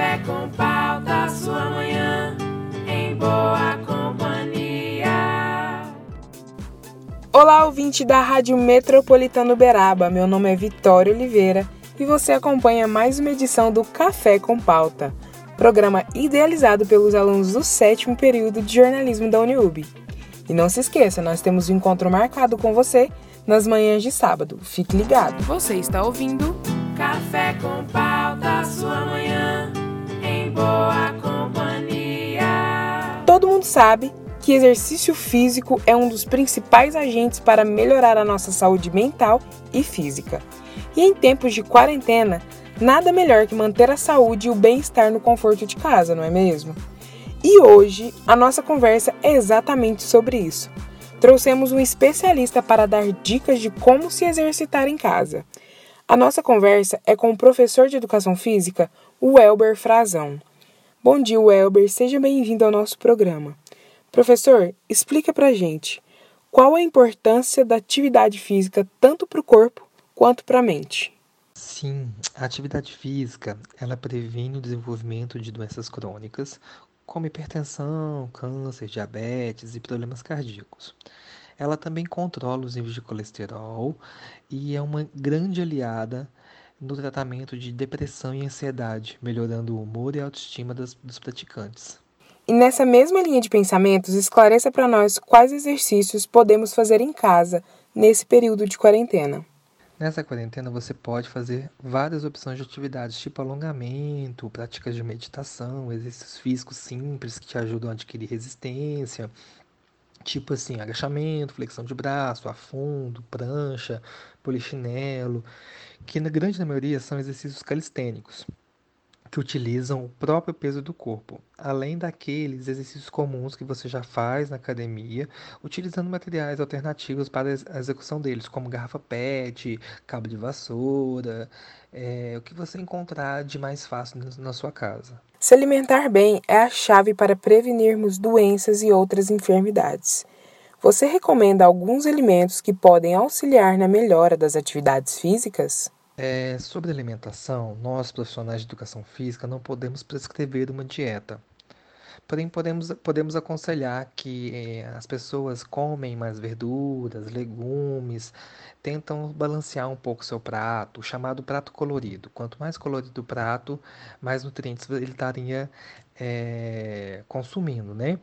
Café com pauta, sua manhã em boa companhia. Olá, ouvinte da Rádio Metropolitano Uberaba. Meu nome é Vitória Oliveira e você acompanha mais uma edição do Café com Pauta, programa idealizado pelos alunos do sétimo período de jornalismo da Uniub. E não se esqueça, nós temos um encontro marcado com você nas manhãs de sábado. Fique ligado. Você está ouvindo Café com pauta, sua manhã boa companhia. Todo mundo sabe que exercício físico é um dos principais agentes para melhorar a nossa saúde mental e física. E em tempos de quarentena, nada melhor que manter a saúde e o bem-estar no conforto de casa, não é mesmo? E hoje a nossa conversa é exatamente sobre isso. Trouxemos um especialista para dar dicas de como se exercitar em casa. A nossa conversa é com o professor de educação física, o Elber Frazão. Bom dia, Elber, seja bem-vindo ao nosso programa. Professor, explica pra gente qual a importância da atividade física tanto para o corpo quanto para a mente. Sim, a atividade física, ela previne o desenvolvimento de doenças crônicas, como hipertensão, câncer, diabetes e problemas cardíacos. Ela também controla os níveis de colesterol e é uma grande aliada no tratamento de depressão e ansiedade, melhorando o humor e a autoestima das, dos praticantes. E nessa mesma linha de pensamentos, esclareça para nós quais exercícios podemos fazer em casa nesse período de quarentena. Nessa quarentena você pode fazer várias opções de atividades, tipo alongamento, práticas de meditação, exercícios físicos simples que te ajudam a adquirir resistência, Tipo assim, agachamento, flexão de braço, afundo, prancha, polichinelo, que na grande maioria são exercícios calistênicos, que utilizam o próprio peso do corpo, além daqueles exercícios comuns que você já faz na academia, utilizando materiais alternativos para a execução deles, como garrafa PET, cabo de vassoura, é, o que você encontrar de mais fácil na sua casa. Se alimentar bem é a chave para prevenirmos doenças e outras enfermidades. Você recomenda alguns alimentos que podem auxiliar na melhora das atividades físicas? É, sobre alimentação, nós profissionais de educação física não podemos prescrever uma dieta. Porém, podemos, podemos aconselhar que eh, as pessoas comem mais verduras, legumes, tentam balancear um pouco seu prato, chamado prato colorido. Quanto mais colorido o prato, mais nutrientes ele estaria é, consumindo, né?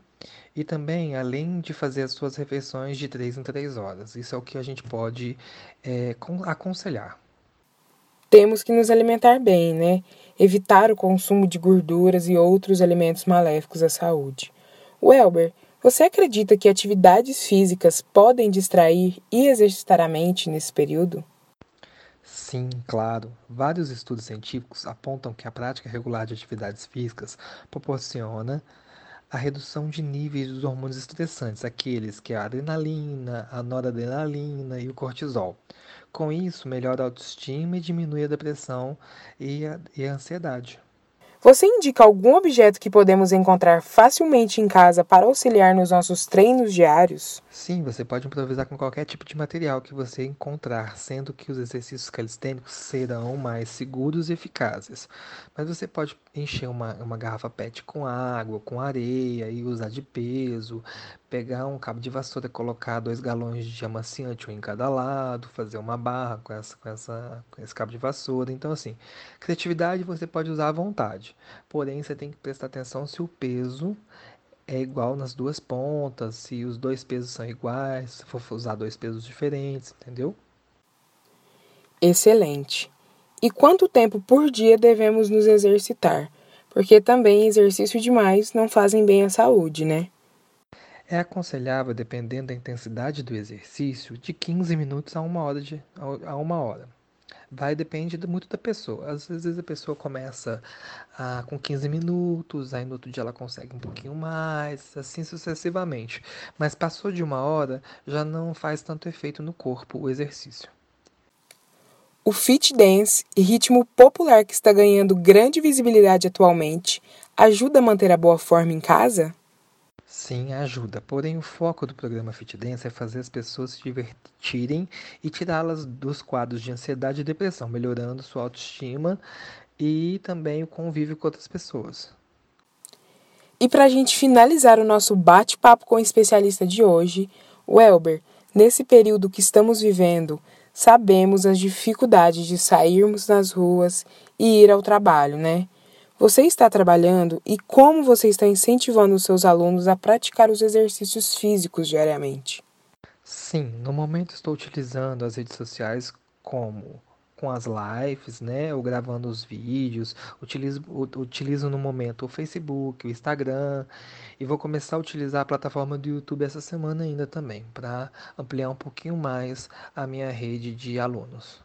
E também, além de fazer as suas refeições de 3 em 3 horas. Isso é o que a gente pode é, aconselhar. Temos que nos alimentar bem, né? Evitar o consumo de gorduras e outros alimentos maléficos à saúde. Welber, você acredita que atividades físicas podem distrair e exercitar a mente nesse período? Sim, claro. Vários estudos científicos apontam que a prática regular de atividades físicas proporciona a redução de níveis dos hormônios estressantes, aqueles que é a adrenalina, a noradrenalina e o cortisol. Com isso, melhora a autoestima e diminui a depressão e a, e a ansiedade. Você indica algum objeto que podemos encontrar facilmente em casa para auxiliar nos nossos treinos diários? Sim, você pode improvisar com qualquer tipo de material que você encontrar, sendo que os exercícios calistênicos serão mais seguros e eficazes. Mas você pode encher uma, uma garrafa PET com água, com areia e usar de peso, pegar um cabo de vassoura, colocar dois galões de amaciante um em cada lado, fazer uma barra com, essa, com, essa, com esse cabo de vassoura. Então, assim, criatividade você pode usar à vontade, porém você tem que prestar atenção se o peso é igual nas duas pontas, se os dois pesos são iguais, se for usar dois pesos diferentes, entendeu? Excelente. E quanto tempo por dia devemos nos exercitar? Porque também exercício demais não fazem bem à saúde, né? É aconselhável, dependendo da intensidade do exercício, de 15 minutos a uma hora. De, a uma hora. Vai depende muito da pessoa. Às vezes a pessoa começa ah, com 15 minutos, aí no outro dia ela consegue um pouquinho mais, assim sucessivamente. Mas passou de uma hora, já não faz tanto efeito no corpo o exercício. O fit dance e ritmo popular que está ganhando grande visibilidade atualmente ajuda a manter a boa forma em casa? Sim, ajuda. Porém, o foco do programa Fit Dance é fazer as pessoas se divertirem e tirá-las dos quadros de ansiedade e depressão, melhorando sua autoestima e também o convívio com outras pessoas. E para a gente finalizar o nosso bate-papo com o especialista de hoje, Welber, nesse período que estamos vivendo, sabemos as dificuldades de sairmos nas ruas e ir ao trabalho, né? Você está trabalhando e como você está incentivando os seus alunos a praticar os exercícios físicos diariamente? Sim, no momento estou utilizando as redes sociais como com as lives, né, ou gravando os vídeos, utilizo, utilizo no momento o Facebook, o Instagram, e vou começar a utilizar a plataforma do YouTube essa semana ainda também, para ampliar um pouquinho mais a minha rede de alunos.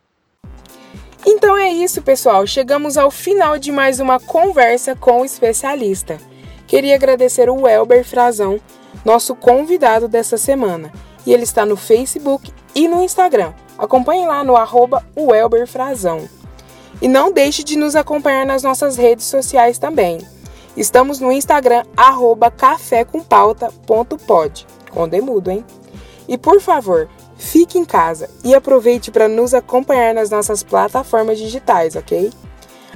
Então é isso, pessoal. Chegamos ao final de mais uma conversa com o especialista. Queria agradecer o Elber Frazão, nosso convidado dessa semana. E ele está no Facebook e no Instagram. Acompanhe lá no arroba Frazão. E não deixe de nos acompanhar nas nossas redes sociais também. Estamos no Instagram, arroba cafécompauta.pod. Com demudo, hein? E por favor, Fique em casa e aproveite para nos acompanhar nas nossas plataformas digitais, ok?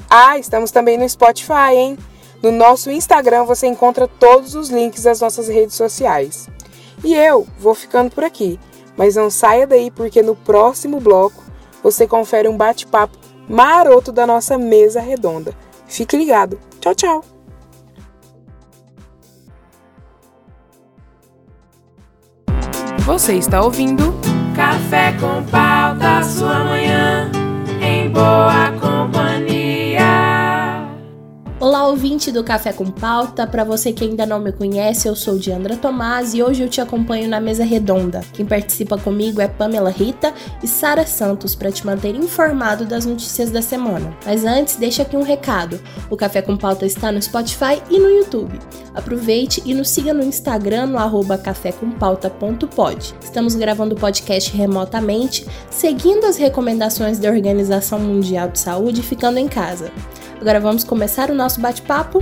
Ah, estamos também no Spotify, hein? No nosso Instagram você encontra todos os links das nossas redes sociais. E eu vou ficando por aqui, mas não saia daí porque no próximo bloco você confere um bate-papo maroto da nossa mesa redonda. Fique ligado. Tchau, tchau. Você está ouvindo Café com sua manhã em boa. Olá, ouvinte do Café com Pauta. Para você que ainda não me conhece, eu sou Diandra Tomás e hoje eu te acompanho na mesa redonda. Quem participa comigo é Pamela Rita e Sara Santos para te manter informado das notícias da semana. Mas antes, deixa aqui um recado. O Café com Pauta está no Spotify e no YouTube. Aproveite e nos siga no Instagram no arroba cafécompauta.pod. Estamos gravando o podcast remotamente, seguindo as recomendações da Organização Mundial de Saúde ficando em casa. Agora vamos começar o nosso bate-papo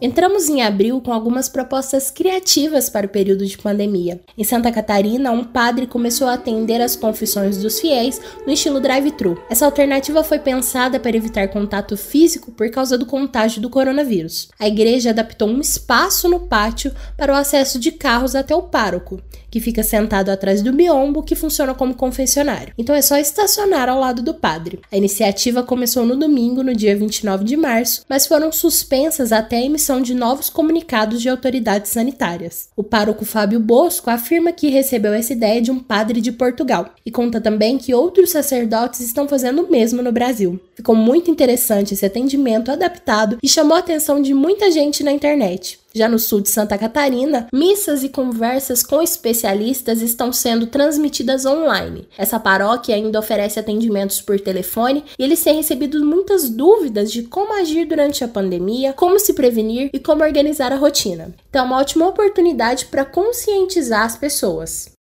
Entramos em abril com algumas propostas criativas para o período de pandemia. Em Santa Catarina, um padre começou a atender as confissões dos fiéis no estilo drive-thru. Essa alternativa foi pensada para evitar contato físico por causa do contágio do coronavírus. A igreja adaptou um espaço no pátio para o acesso de carros até o pároco, que fica sentado atrás do biombo que funciona como confessionário. Então é só estacionar ao lado do padre. A iniciativa começou no domingo, no dia 29 de março, mas foram suspensas até a emissão de novos comunicados de autoridades sanitárias. O pároco Fábio Bosco afirma que recebeu essa ideia de um padre de Portugal e conta também que outros sacerdotes estão fazendo o mesmo no Brasil. Ficou muito interessante esse atendimento adaptado e chamou a atenção de muita gente na internet. Já no sul de Santa Catarina, missas e conversas com especialistas estão sendo transmitidas online. Essa paróquia ainda oferece atendimentos por telefone e eles têm recebido muitas dúvidas de como agir durante a pandemia, como se prevenir e como organizar a rotina. Então, é uma ótima oportunidade para conscientizar as pessoas.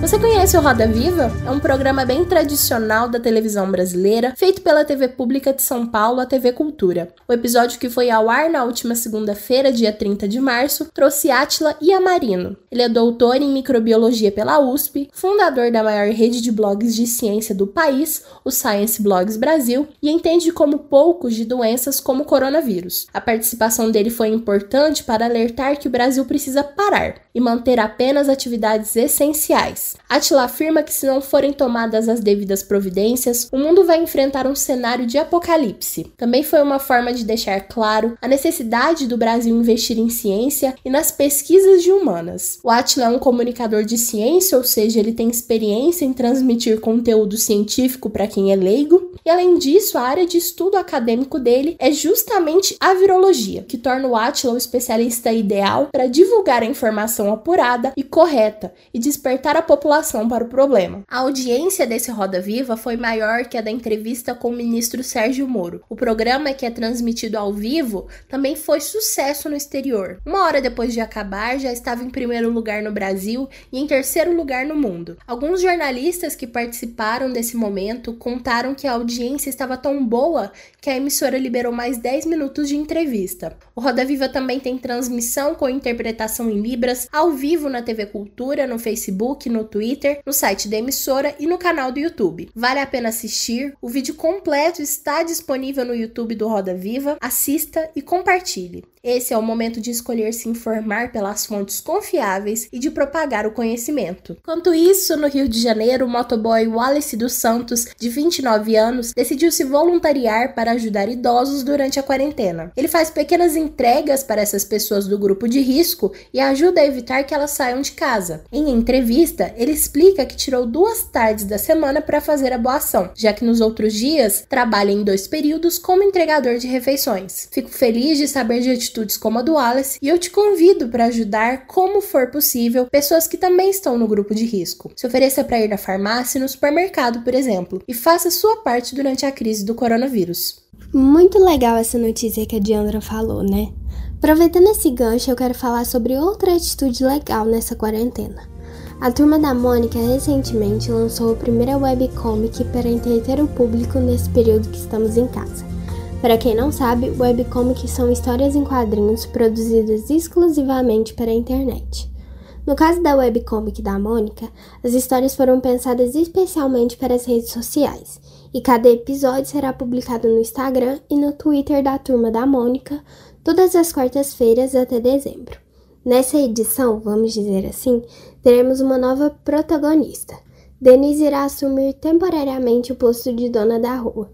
Você conhece o Roda Viva? É um programa bem tradicional da televisão brasileira, feito pela TV Pública de São Paulo, a TV Cultura. O episódio que foi ao ar na última segunda-feira, dia 30 de março, trouxe Átila Iamarino. Ele é doutor em microbiologia pela USP, fundador da maior rede de blogs de ciência do país, o Science Blogs Brasil, e entende como poucos de doenças como o coronavírus. A participação dele foi importante para alertar que o Brasil precisa parar e manter apenas atividades essenciais. Atila afirma que se não forem tomadas as devidas providências, o mundo vai enfrentar um cenário de apocalipse. Também foi uma forma de deixar claro a necessidade do Brasil investir em ciência e nas pesquisas de humanas. O Atila é um comunicador de ciência, ou seja, ele tem experiência em transmitir conteúdo científico para quem é leigo, e além disso, a área de estudo acadêmico dele é justamente a virologia, que torna o Atila o especialista ideal para divulgar a informação apurada e correta e despertar a população população para o problema. A audiência desse Roda Viva foi maior que a da entrevista com o ministro Sérgio Moro. O programa, que é transmitido ao vivo, também foi sucesso no exterior. Uma hora depois de acabar, já estava em primeiro lugar no Brasil e em terceiro lugar no mundo. Alguns jornalistas que participaram desse momento contaram que a audiência estava tão boa que a emissora liberou mais 10 minutos de entrevista. O Roda Viva também tem transmissão com interpretação em Libras ao vivo na TV Cultura, no Facebook, no Twitter, no site da emissora e no canal do YouTube. Vale a pena assistir, o vídeo completo está disponível no YouTube do Roda Viva. Assista e compartilhe. Esse é o momento de escolher se informar pelas fontes confiáveis e de propagar o conhecimento. Quanto isso, no Rio de Janeiro, o motoboy Wallace dos Santos, de 29 anos, decidiu se voluntariar para ajudar idosos durante a quarentena. Ele faz pequenas entregas para essas pessoas do grupo de risco e ajuda a evitar que elas saiam de casa. Em entrevista, ele explica que tirou duas tardes da semana para fazer a boa ação, já que nos outros dias trabalha em dois períodos como entregador de refeições. Fico feliz de saber de atitudes como a do Wallace e eu te convido para ajudar, como for possível, pessoas que também estão no grupo de risco. Se ofereça para ir na farmácia e no supermercado, por exemplo, e faça sua parte durante a crise do coronavírus. Muito legal essa notícia que a Diandra falou, né? Aproveitando esse gancho, eu quero falar sobre outra atitude legal nessa quarentena. A Turma da Mônica recentemente lançou a primeira webcomic para entreter o público nesse período que estamos em casa. Para quem não sabe, webcomics são histórias em quadrinhos produzidas exclusivamente para a internet. No caso da webcomic da Mônica, as histórias foram pensadas especialmente para as redes sociais, e cada episódio será publicado no Instagram e no Twitter da Turma da Mônica todas as quartas-feiras até dezembro. Nessa edição, vamos dizer assim, teremos uma nova protagonista. Denise irá assumir temporariamente o posto de dona da rua.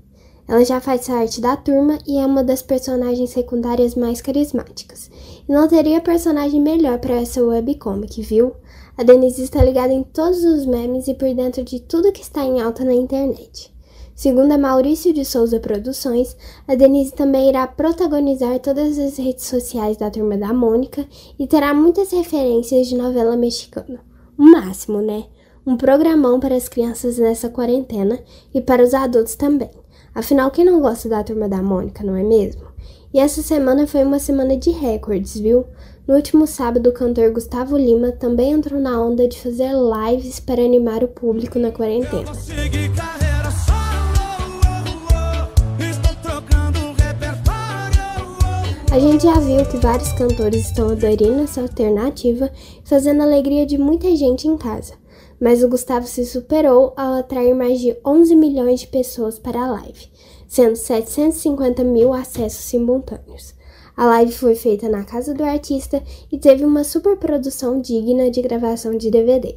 Ela já faz parte da turma e é uma das personagens secundárias mais carismáticas. E não teria personagem melhor para essa webcomic, viu? A Denise está ligada em todos os memes e por dentro de tudo que está em alta na internet. Segundo a Maurício de Souza Produções, a Denise também irá protagonizar todas as redes sociais da Turma da Mônica e terá muitas referências de novela mexicana. O máximo, né? Um programão para as crianças nessa quarentena e para os adultos também. Afinal, quem não gosta da turma da Mônica, não é mesmo? E essa semana foi uma semana de recordes, viu? No último sábado, o cantor Gustavo Lima também entrou na onda de fazer lives para animar o público na quarentena. A gente já viu que vários cantores estão aderindo essa alternativa, fazendo a alegria de muita gente em casa mas o Gustavo se superou ao atrair mais de 11 milhões de pessoas para a live, sendo 750 mil acessos simultâneos. A live foi feita na casa do artista e teve uma superprodução digna de gravação de DVD.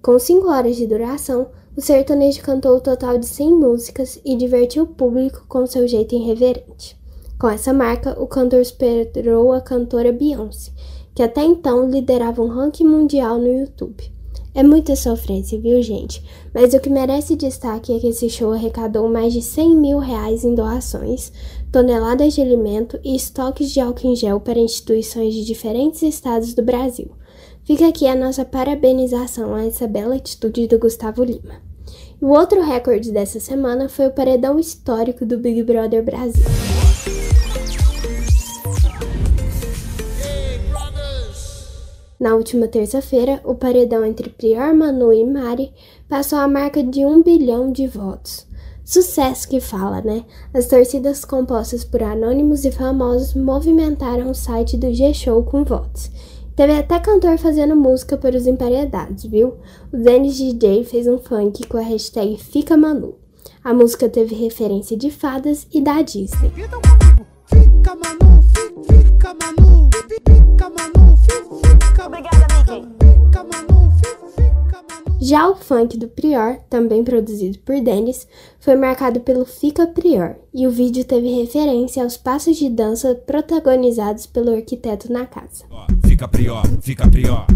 Com 5 horas de duração, o sertanejo cantou o um total de 100 músicas e divertiu o público com seu jeito irreverente. Com essa marca, o cantor superou a cantora Beyoncé, que até então liderava um ranking mundial no YouTube. É muita sofrência, viu, gente? Mas o que merece destaque é que esse show arrecadou mais de 100 mil reais em doações, toneladas de alimento e estoques de álcool em gel para instituições de diferentes estados do Brasil. Fica aqui a nossa parabenização a essa bela atitude do Gustavo Lima. O outro recorde dessa semana foi o paredão histórico do Big Brother Brasil. Na última terça-feira, o paredão entre Prior, Manu e Mari passou a marca de um bilhão de votos. Sucesso que fala, né? As torcidas compostas por anônimos e famosos movimentaram o site do G-Show com votos. Teve até cantor fazendo música para os emparedados, viu? O Dennis DJ fez um funk com a hashtag Fica Manu. A música teve referência de fadas e da Disney. Fica Manu, Já o funk do Prior, também produzido por Dennis, foi marcado pelo Fica Prior, e o vídeo teve referência aos passos de dança protagonizados pelo arquiteto na casa. Fica Prior, fica Prior.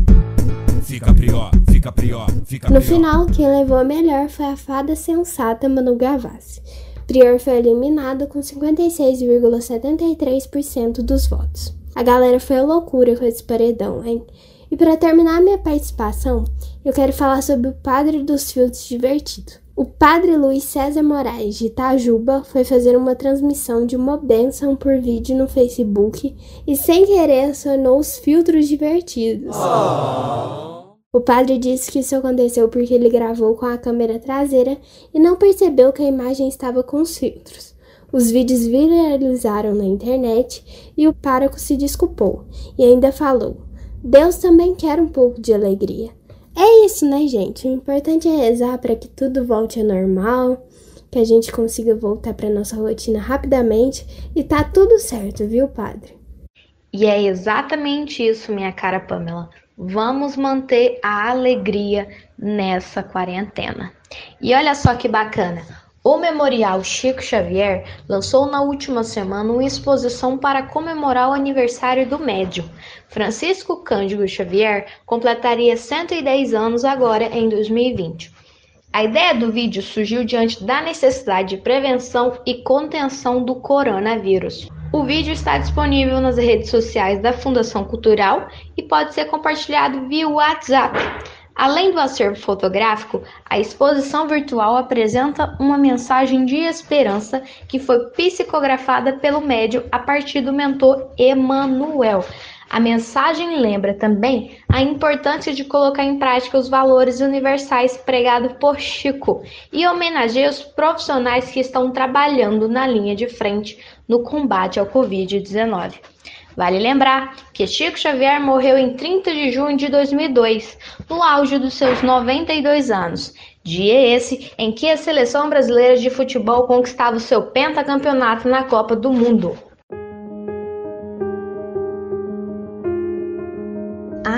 Fica prior, fica prior, fica No final, quem levou a melhor foi a fada sensata Manu Gavassi. Prior foi eliminado com 56,73% dos votos. A galera foi a loucura com esse paredão, hein? E para terminar minha participação, eu quero falar sobre o padre dos filtros divertido. O padre Luiz César Moraes de Itajuba foi fazer uma transmissão de uma benção por vídeo no Facebook e sem querer acionou os filtros divertidos. Oh. O padre disse que isso aconteceu porque ele gravou com a câmera traseira e não percebeu que a imagem estava com os filtros. Os vídeos viralizaram na internet e o pároco se desculpou e ainda falou: Deus também quer um pouco de alegria. É isso, né, gente? O importante é rezar para que tudo volte ao normal, que a gente consiga voltar para nossa rotina rapidamente e tá tudo certo, viu, padre? E é exatamente isso, minha cara Pamela. Vamos manter a alegria nessa quarentena. E olha só que bacana. O Memorial Chico Xavier lançou na última semana uma exposição para comemorar o aniversário do médium. Francisco Cândido Xavier completaria 110 anos agora em 2020. A ideia do vídeo surgiu diante da necessidade de prevenção e contenção do coronavírus. O vídeo está disponível nas redes sociais da Fundação Cultural e pode ser compartilhado via WhatsApp. Além do acervo fotográfico, a exposição virtual apresenta uma mensagem de esperança que foi psicografada pelo médium a partir do mentor Emmanuel. A mensagem lembra também a importância de colocar em prática os valores universais pregados por Chico e homenageia os profissionais que estão trabalhando na linha de frente no combate ao Covid-19. Vale lembrar que Chico Xavier morreu em 30 de junho de 2002, no auge dos seus 92 anos. Dia esse em que a seleção brasileira de futebol conquistava o seu pentacampeonato na Copa do Mundo.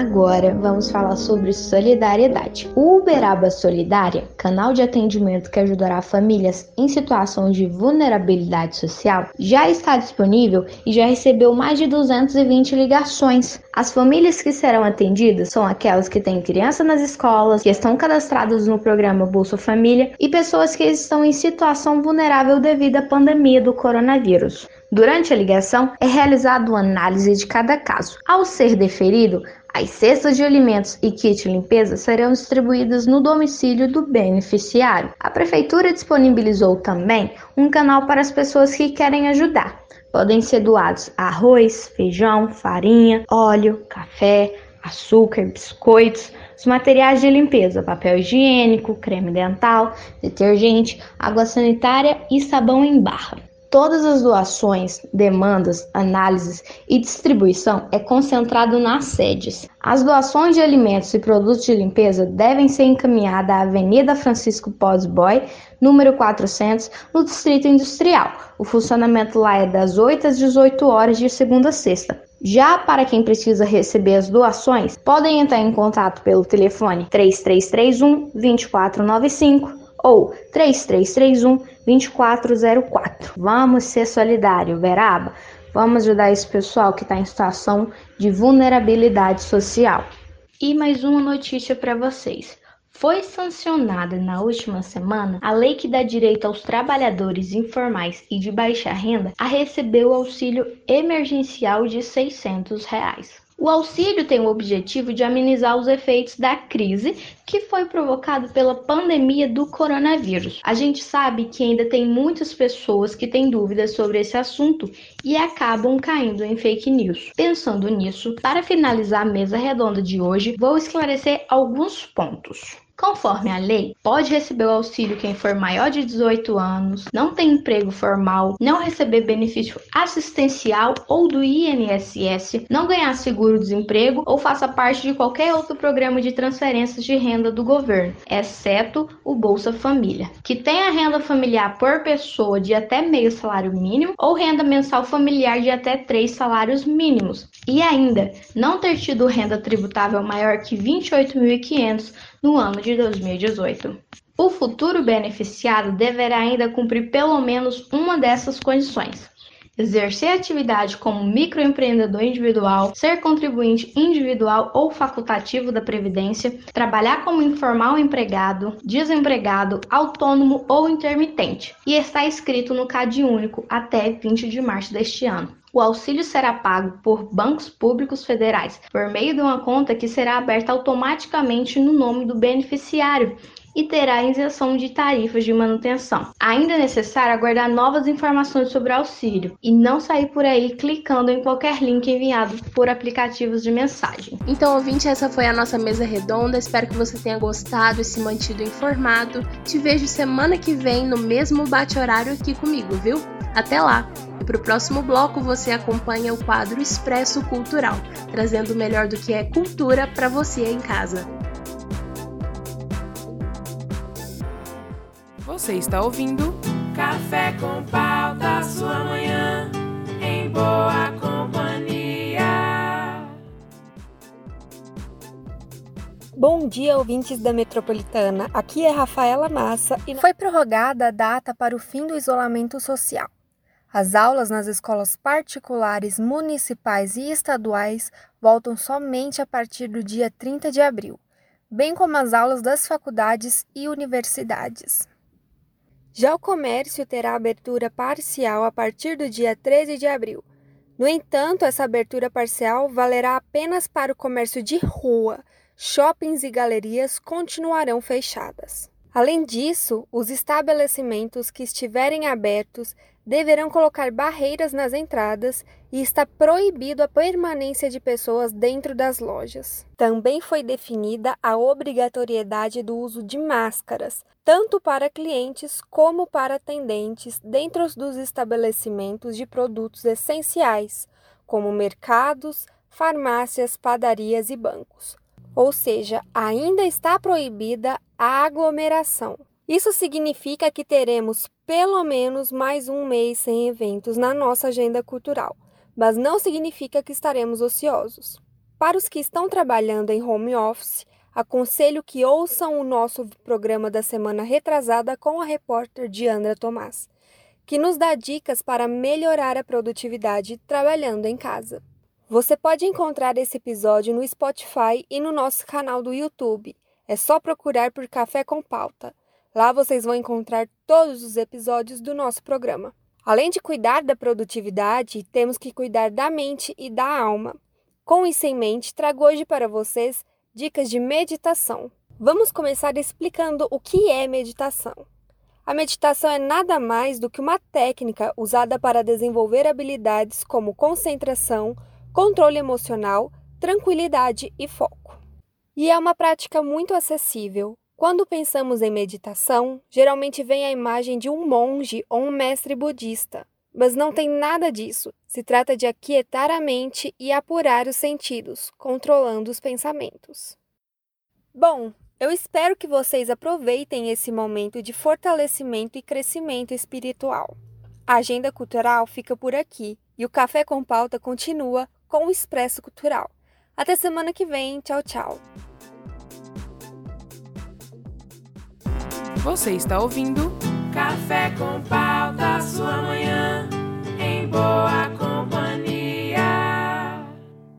Agora vamos falar sobre solidariedade. O Uberaba Solidária, canal de atendimento que ajudará famílias em situação de vulnerabilidade social, já está disponível e já recebeu mais de 220 ligações. As famílias que serão atendidas são aquelas que têm criança nas escolas, que estão cadastradas no programa Bolsa Família e pessoas que estão em situação vulnerável devido à pandemia do coronavírus. Durante a ligação, é realizada uma análise de cada caso. Ao ser deferido, as cestas de alimentos e kit limpeza serão distribuídas no domicílio do beneficiário. A prefeitura disponibilizou também um canal para as pessoas que querem ajudar. Podem ser doados arroz, feijão, farinha, óleo, café, açúcar, biscoitos, os materiais de limpeza, papel higiênico, creme dental, detergente, água sanitária e sabão em barra. Todas as doações, demandas, análises e distribuição é concentrado nas sedes. As doações de alimentos e produtos de limpeza devem ser encaminhadas à Avenida Francisco Pós Boy, número 400, no Distrito Industrial. O funcionamento lá é das 8 às 18 horas de segunda a sexta. Já para quem precisa receber as doações, podem entrar em contato pelo telefone 3331 2495 ou 3331 2404. Vamos ser solidários, Veraba. Vamos ajudar esse pessoal que está em situação de vulnerabilidade social. E mais uma notícia para vocês. Foi sancionada na última semana a lei que dá direito aos trabalhadores informais e de baixa renda a receber o auxílio emergencial de 600 reais. O auxílio tem o objetivo de amenizar os efeitos da crise que foi provocada pela pandemia do coronavírus. A gente sabe que ainda tem muitas pessoas que têm dúvidas sobre esse assunto e acabam caindo em fake news. Pensando nisso, para finalizar a mesa redonda de hoje, vou esclarecer alguns pontos. Conforme a lei, pode receber o auxílio quem for maior de 18 anos, não tem emprego formal, não receber benefício assistencial ou do INSS, não ganhar seguro-desemprego ou faça parte de qualquer outro programa de transferências de renda do governo, exceto o Bolsa Família, que tenha renda familiar por pessoa de até meio salário mínimo ou renda mensal familiar de até três salários mínimos, e ainda não ter tido renda tributável maior que 28.500 no ano de 2018. O futuro beneficiário deverá ainda cumprir pelo menos uma dessas condições: exercer atividade como microempreendedor individual, ser contribuinte individual ou facultativo da Previdência, trabalhar como informal empregado, desempregado, autônomo ou intermitente, e estar inscrito no CAD único até 20 de março deste ano. O auxílio será pago por bancos públicos federais por meio de uma conta que será aberta automaticamente no nome do beneficiário e terá isenção de tarifas de manutenção. Ainda é necessário aguardar novas informações sobre o auxílio e não sair por aí clicando em qualquer link enviado por aplicativos de mensagem. Então, ouvinte, essa foi a nossa mesa redonda. Espero que você tenha gostado e se mantido informado. Te vejo semana que vem no mesmo bate-horário aqui comigo, viu? Até lá! E para o próximo bloco você acompanha o quadro Expresso Cultural, trazendo o melhor do que é cultura para você em casa. Você está ouvindo Café com pauta, sua manhã em boa companhia. Bom dia, ouvintes da Metropolitana. Aqui é Rafaela Massa e foi prorrogada a data para o fim do isolamento social. As aulas nas escolas particulares, municipais e estaduais voltam somente a partir do dia 30 de abril, bem como as aulas das faculdades e universidades. Já o comércio terá abertura parcial a partir do dia 13 de abril. No entanto, essa abertura parcial valerá apenas para o comércio de rua. Shoppings e galerias continuarão fechadas. Além disso, os estabelecimentos que estiverem abertos deverão colocar barreiras nas entradas e está proibido a permanência de pessoas dentro das lojas. Também foi definida a obrigatoriedade do uso de máscaras, tanto para clientes como para atendentes dentro dos estabelecimentos de produtos essenciais, como mercados, farmácias, padarias e bancos. Ou seja, ainda está proibida a aglomeração. Isso significa que teremos pelo menos mais um mês sem eventos na nossa agenda cultural, mas não significa que estaremos ociosos. Para os que estão trabalhando em home office, aconselho que ouçam o nosso programa da semana retrasada com a repórter Diandra Tomás, que nos dá dicas para melhorar a produtividade trabalhando em casa. Você pode encontrar esse episódio no Spotify e no nosso canal do YouTube. É só procurar por Café com Pauta. Lá vocês vão encontrar todos os episódios do nosso programa. Além de cuidar da produtividade, temos que cuidar da mente e da alma. Com isso em mente, trago hoje para vocês dicas de meditação. Vamos começar explicando o que é meditação. A meditação é nada mais do que uma técnica usada para desenvolver habilidades como concentração, controle emocional, tranquilidade e foco. E é uma prática muito acessível, quando pensamos em meditação, geralmente vem a imagem de um monge ou um mestre budista, mas não tem nada disso. Se trata de aquietar a mente e apurar os sentidos, controlando os pensamentos. Bom, eu espero que vocês aproveitem esse momento de fortalecimento e crescimento espiritual. A agenda cultural fica por aqui e o Café com Pauta continua com o Expresso Cultural. Até semana que vem. Tchau, tchau. Você está ouvindo Café com pauta, sua manhã em boa companhia.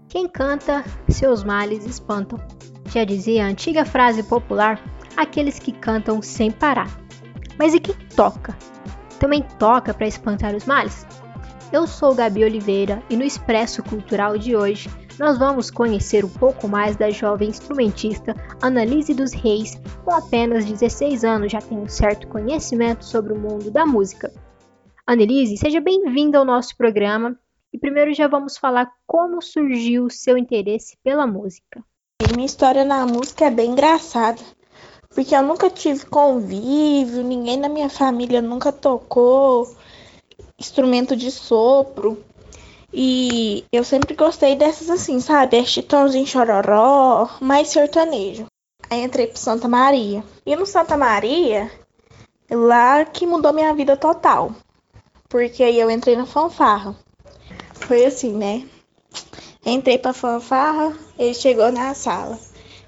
Quem canta, seus males espantam. Já dizia a antiga frase popular: aqueles que cantam sem parar. Mas e quem toca? Também toca para espantar os males? Eu sou Gabi Oliveira e no Expresso Cultural de hoje nós vamos conhecer um pouco mais da jovem instrumentista Annalise dos Reis, com apenas 16 anos já tem um certo conhecimento sobre o mundo da música. Annelise, seja bem-vinda ao nosso programa e primeiro já vamos falar como surgiu o seu interesse pela música. Minha história na música é bem engraçada, porque eu nunca tive convívio, ninguém na minha família nunca tocou instrumento de sopro. E eu sempre gostei dessas assim, sabe? É Chitãozinho Chororó, mais sertanejo. Aí entrei pro Santa Maria. E no Santa Maria, lá que mudou minha vida total. Porque aí eu entrei na fanfarra. Foi assim, né? Entrei pra fanfarra, ele chegou na sala.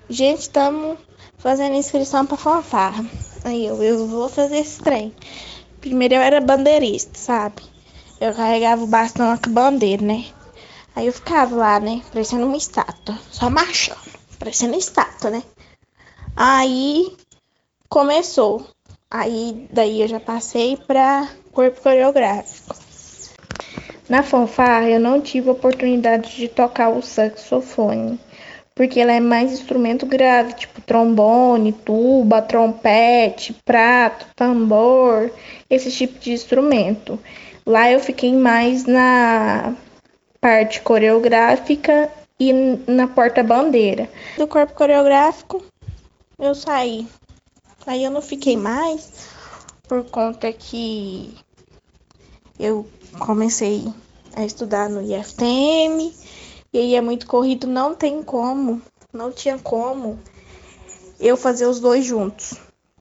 Gente, estamos fazendo inscrição pra fanfarra. Aí eu, eu vou fazer esse trem. Primeiro eu era bandeirista, sabe? Eu carregava o bastão com a bandeira, né? Aí eu ficava lá, né? Parecendo uma estátua, só marchando, parecendo estátua, né? Aí começou. Aí daí eu já passei para corpo coreográfico. Na fanfarra eu não tive oportunidade de tocar o saxofone, porque ela é mais instrumento grave, tipo trombone, tuba, trompete, prato, tambor, esse tipo de instrumento. Lá eu fiquei mais na parte coreográfica e na porta-bandeira. Do corpo coreográfico, eu saí. Aí eu não fiquei mais por conta que eu comecei a estudar no IFTM e aí é muito corrido, não tem como, não tinha como eu fazer os dois juntos.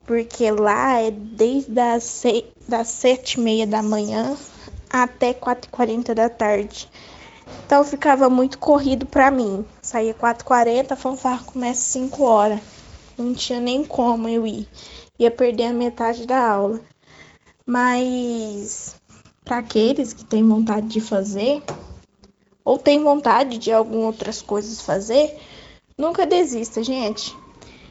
Porque lá é desde as, seis, das sete e meia da manhã até quatro e quarenta da tarde. Então ficava muito corrido para mim. Saía 4h40, a fanfarra começa 5 horas. Não tinha nem como eu ir. Ia perder a metade da aula. Mas para aqueles que têm vontade de fazer, ou têm vontade de algumas outras coisas fazer, nunca desista, gente.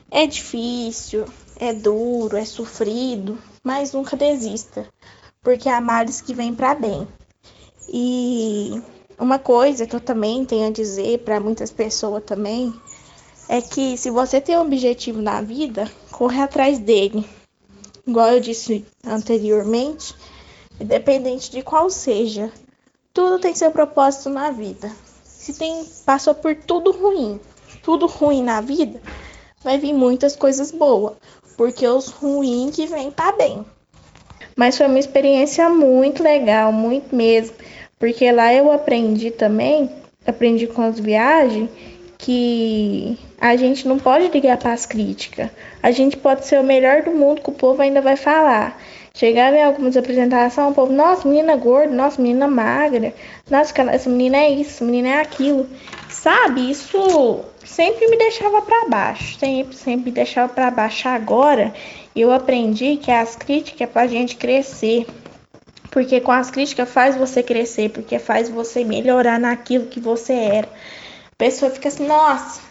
É difícil, é duro, é sofrido, mas nunca desista, porque há males que vêm para bem. E uma coisa que eu também tenho a dizer para muitas pessoas também é que se você tem um objetivo na vida, corre atrás dele. Igual eu disse anteriormente, independente de qual seja, tudo tem seu propósito na vida. Se tem passou por tudo ruim, tudo ruim na vida, vai vir muitas coisas boas, porque os ruins que vem tá bem. Mas foi uma experiência muito legal, muito mesmo, porque lá eu aprendi também, aprendi com as viagens que a gente não pode ligar para as críticas. A gente pode ser o melhor do mundo que o povo ainda vai falar. Chegava em algumas apresentações, o povo, nossa, menina gorda, nossa, menina magra, nossa, essa menina é isso, menina é aquilo. Sabe, isso sempre me deixava para baixo, sempre, sempre me deixava para baixo. Agora eu aprendi que as críticas é pra gente crescer. Porque com as críticas faz você crescer, porque faz você melhorar naquilo que você era. A pessoa fica assim, nossa,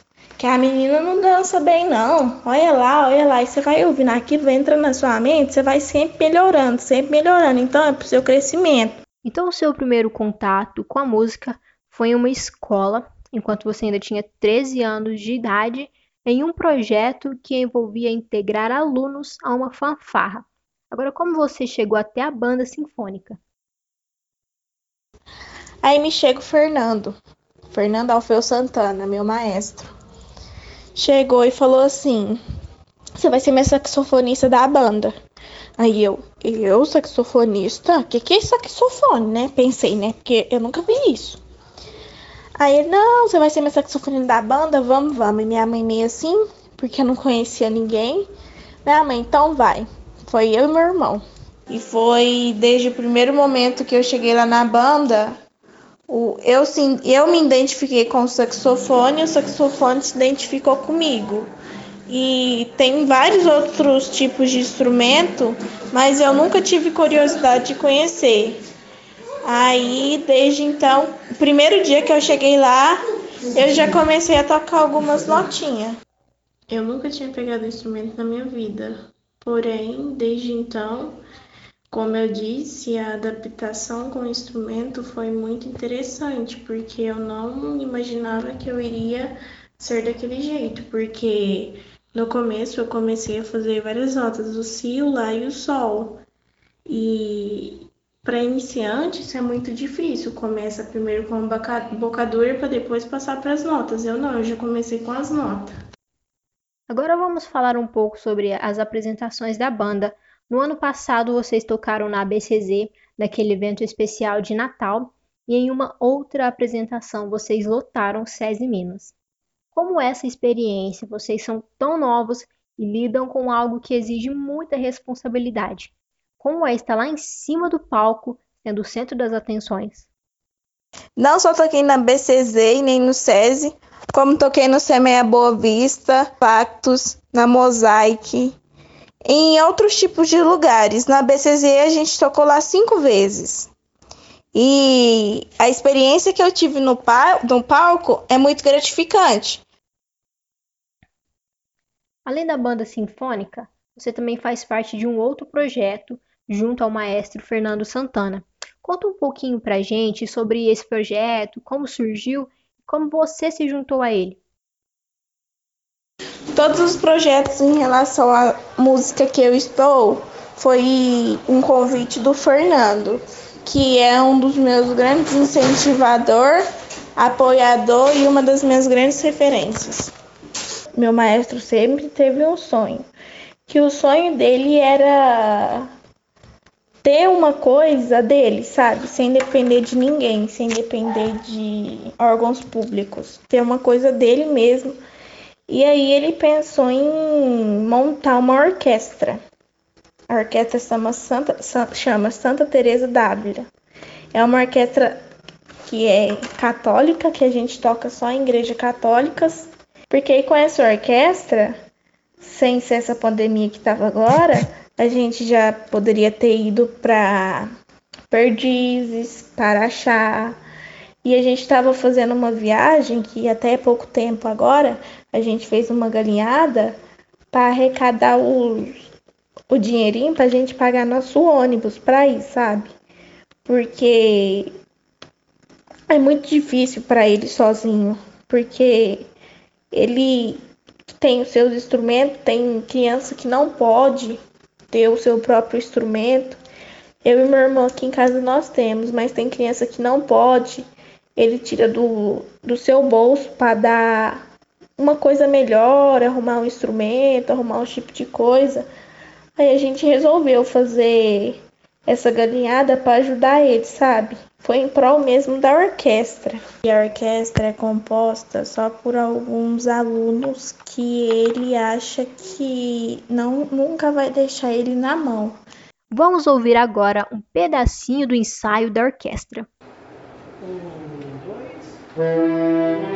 que a menina não dança bem, não. Olha lá, olha lá. E você vai ouvindo aquilo, vai entrando na sua mente, você vai sempre melhorando, sempre melhorando. Então é pro seu crescimento. Então o seu primeiro contato com a música foi em uma escola, enquanto você ainda tinha 13 anos de idade, em um projeto que envolvia integrar alunos a uma fanfarra. Agora, como você chegou até a banda sinfônica? Aí me chega o Fernando, Fernando Alfeu Santana, meu maestro chegou e falou assim: Você vai ser minha saxofonista da banda. Aí eu, eu, saxofonista? O que, que é saxofone, né? Pensei, né? Porque eu nunca vi isso. Aí ele, não, você vai ser minha saxofonista da banda? Vamos, vamos. E minha mãe meio assim, porque eu não conhecia ninguém. Minha mãe, então vai. Foi eu e meu irmão. E foi desde o primeiro momento que eu cheguei lá na banda, o, eu, sim, eu me identifiquei com o saxofone o saxofone se identificou comigo. E tem vários outros tipos de instrumento, mas eu nunca tive curiosidade de conhecer. Aí, desde então, primeiro dia que eu cheguei lá, eu já comecei a tocar algumas notinhas. Eu nunca tinha pegado instrumento na minha vida, porém, desde então, como eu disse, a adaptação com o instrumento foi muito interessante, porque eu não imaginava que eu iria ser daquele jeito, porque no começo eu comecei a fazer várias notas, o si, o lá e o sol. E para iniciante isso é muito difícil, começa primeiro com a bocadura para depois passar para as notas. Eu não, eu já comecei com as notas. Agora vamos falar um pouco sobre as apresentações da banda no ano passado, vocês tocaram na ABCZ, naquele evento especial de Natal, e em uma outra apresentação vocês lotaram SESI Minas. Como essa experiência? Vocês são tão novos e lidam com algo que exige muita responsabilidade. Como é estar lá em cima do palco, sendo o centro das atenções? Não só toquei na BCZ e nem no SESI, como toquei no Semeia Boa Vista, Pactos, na Mosaic, em outros tipos de lugares. Na BCZ a gente tocou lá cinco vezes. E a experiência que eu tive no, no palco é muito gratificante. Além da banda sinfônica, você também faz parte de um outro projeto junto ao maestro Fernando Santana. Conta um pouquinho pra gente sobre esse projeto, como surgiu e como você se juntou a ele. Todos os projetos em relação à música que eu estou foi um convite do Fernando, que é um dos meus grandes incentivador, apoiador e uma das minhas grandes referências. Meu maestro sempre teve um sonho, que o sonho dele era ter uma coisa dele, sabe? Sem depender de ninguém, sem depender de órgãos públicos. Ter uma coisa dele mesmo. E aí ele pensou em montar uma orquestra. A orquestra chama Santa, chama Santa Teresa d'Ávila. É uma orquestra que é católica, que a gente toca só em igrejas católicas. Porque aí com essa orquestra, sem ser essa pandemia que estava agora, a gente já poderia ter ido para Perdizes, Paraxá. E a gente estava fazendo uma viagem que até pouco tempo agora a gente fez uma galinhada para arrecadar o, o dinheirinho para a gente pagar nosso ônibus para ir, sabe? Porque é muito difícil para ele sozinho, porque ele tem os seus instrumentos, tem criança que não pode ter o seu próprio instrumento. Eu e meu irmão aqui em casa nós temos, mas tem criança que não pode. Ele tira do, do seu bolso para dar uma coisa melhor, arrumar um instrumento, arrumar um tipo de coisa. Aí a gente resolveu fazer essa galinhada para ajudar ele, sabe? Foi em prol mesmo da orquestra. E a orquestra é composta só por alguns alunos que ele acha que não nunca vai deixar ele na mão. Vamos ouvir agora um pedacinho do ensaio da orquestra. Um, dois.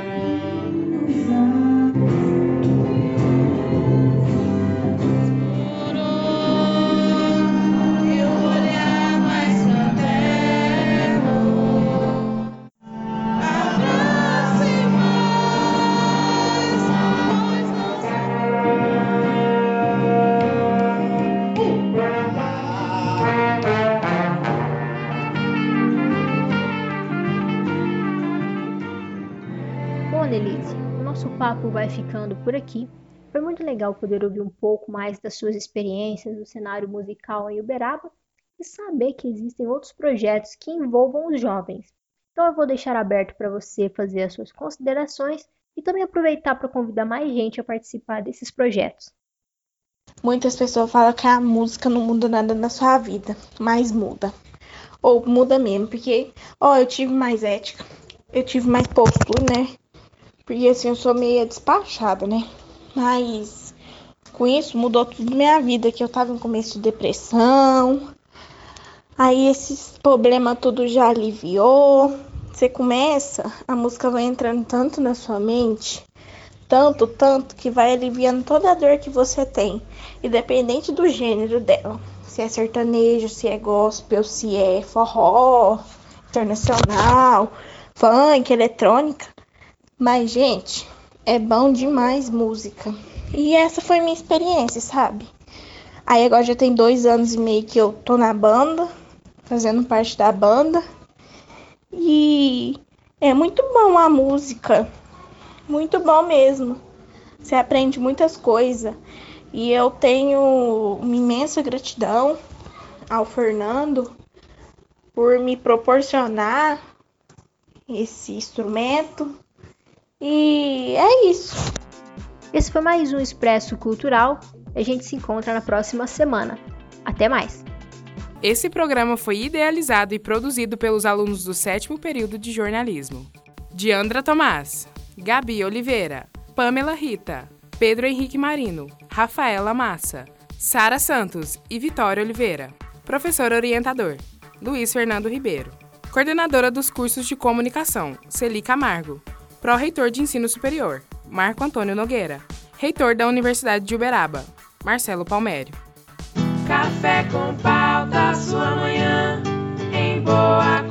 Papo vai ficando por aqui. Foi muito legal poder ouvir um pouco mais das suas experiências no cenário musical em Uberaba e saber que existem outros projetos que envolvam os jovens. Então eu vou deixar aberto para você fazer as suas considerações e também aproveitar para convidar mais gente a participar desses projetos. Muitas pessoas falam que a música não muda nada na sua vida, mas muda. Ou muda mesmo, porque, ó, eu tive mais ética, eu tive mais postura, né? Porque assim, eu sou meio despachada, né? Mas com isso mudou tudo minha vida, que eu tava em começo de depressão. Aí esses problemas tudo já aliviou. Você começa, a música vai entrando tanto na sua mente, tanto, tanto, que vai aliviando toda a dor que você tem, independente do gênero dela. Se é sertanejo, se é gospel, se é forró, internacional, funk, eletrônica. Mas, gente, é bom demais música. E essa foi minha experiência, sabe? Aí agora já tem dois anos e meio que eu tô na banda, fazendo parte da banda. E é muito bom a música. Muito bom mesmo. Você aprende muitas coisas. E eu tenho uma imensa gratidão ao Fernando por me proporcionar esse instrumento e é isso. Esse foi mais um Expresso Cultural. A gente se encontra na próxima semana. Até mais! Esse programa foi idealizado e produzido pelos alunos do sétimo período de jornalismo. Diandra Tomás, Gabi Oliveira, Pamela Rita, Pedro Henrique Marino, Rafaela Massa, Sara Santos e Vitória Oliveira. Professor orientador, Luiz Fernando Ribeiro. Coordenadora dos cursos de comunicação, Celi Camargo. Pró-Reitor de Ensino Superior, Marco Antônio Nogueira. Reitor da Universidade de Uberaba, Marcelo Palmério. Café com pauta, sua manhã em boa